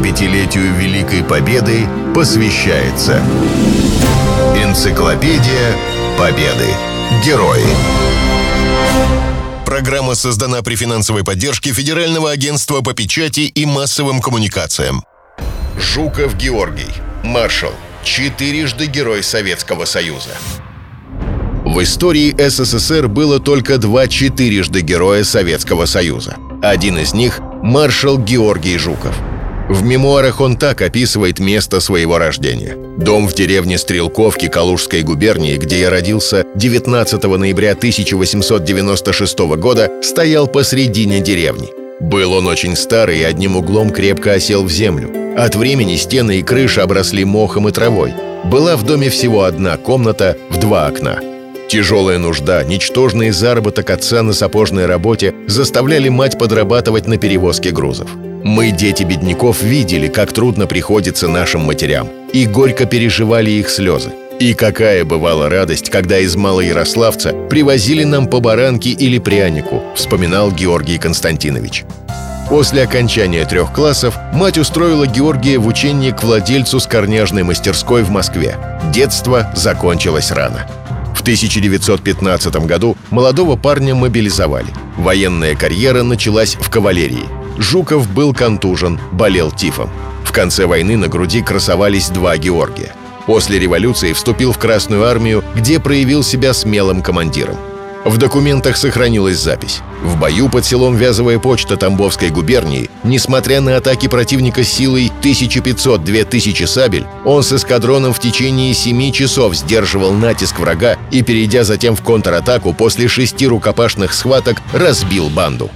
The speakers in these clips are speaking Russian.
75-летию Великой Победы посвящается Энциклопедия Победы. Герои. Программа создана при финансовой поддержке Федерального агентства по печати и массовым коммуникациям. Жуков Георгий. Маршал. Четырежды Герой Советского Союза. В истории СССР было только два четырежды Героя Советского Союза. Один из них – маршал Георгий Жуков. В мемуарах он так описывает место своего рождения. Дом в деревне Стрелковки Калужской губернии, где я родился 19 ноября 1896 года, стоял посредине деревни. Был он очень старый и одним углом крепко осел в землю. От времени стены и крыша обросли мохом и травой. Была в доме всего одна комната в два окна – Тяжелая нужда, ничтожный заработок отца на сапожной работе заставляли мать подрабатывать на перевозке грузов. Мы, дети бедняков, видели, как трудно приходится нашим матерям, и горько переживали их слезы. И какая бывала радость, когда из Малоярославца привозили нам по баранке или прянику, вспоминал Георгий Константинович. После окончания трех классов мать устроила Георгия в учение к владельцу скорняжной мастерской в Москве. Детство закончилось рано. В 1915 году молодого парня мобилизовали. Военная карьера началась в кавалерии. Жуков был контужен, болел тифом. В конце войны на груди красовались два Георгия. После революции вступил в Красную армию, где проявил себя смелым командиром. В документах сохранилась запись. В бою под селом Вязовая почта Тамбовской губернии, несмотря на атаки противника силой 1500-2000 сабель, он с эскадроном в течение 7 часов сдерживал натиск врага и, перейдя затем в контратаку, после шести рукопашных схваток разбил банду.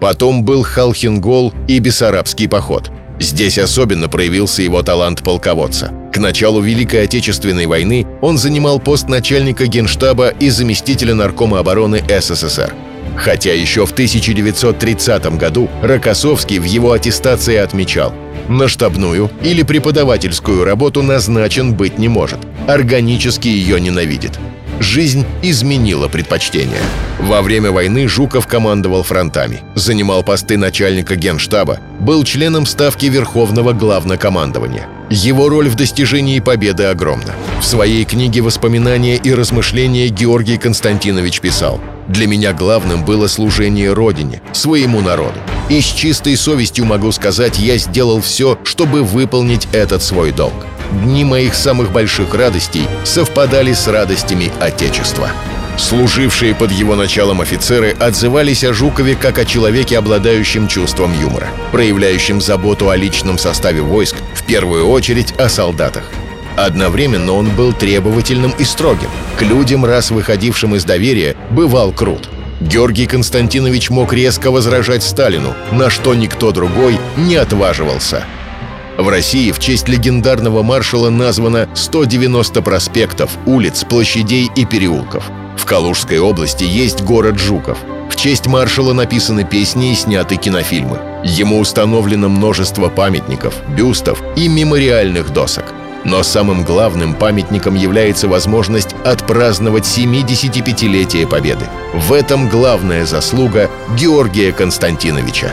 Потом был Халхингол и Бессарабский поход – Здесь особенно проявился его талант полководца. К началу Великой Отечественной войны он занимал пост начальника генштаба и заместителя наркома обороны СССР. Хотя еще в 1930 году Рокоссовский в его аттестации отмечал «На штабную или преподавательскую работу назначен быть не может. Органически ее ненавидит жизнь изменила предпочтения. Во время войны Жуков командовал фронтами, занимал посты начальника генштаба, был членом Ставки Верховного Главнокомандования. Его роль в достижении победы огромна. В своей книге «Воспоминания и размышления» Георгий Константинович писал «Для меня главным было служение Родине, своему народу. И с чистой совестью могу сказать, я сделал все, чтобы выполнить этот свой долг дни моих самых больших радостей совпадали с радостями Отечества. Служившие под его началом офицеры отзывались о Жукове как о человеке, обладающем чувством юмора, проявляющим заботу о личном составе войск, в первую очередь о солдатах. Одновременно он был требовательным и строгим. К людям, раз выходившим из доверия, бывал крут. Георгий Константинович мог резко возражать Сталину, на что никто другой не отваживался – в России в честь легендарного маршала названо 190 проспектов, улиц, площадей и переулков. В Калужской области есть город Жуков. В честь маршала написаны песни и сняты кинофильмы. Ему установлено множество памятников, бюстов и мемориальных досок. Но самым главным памятником является возможность отпраздновать 75-летие Победы. В этом главная заслуга Георгия Константиновича.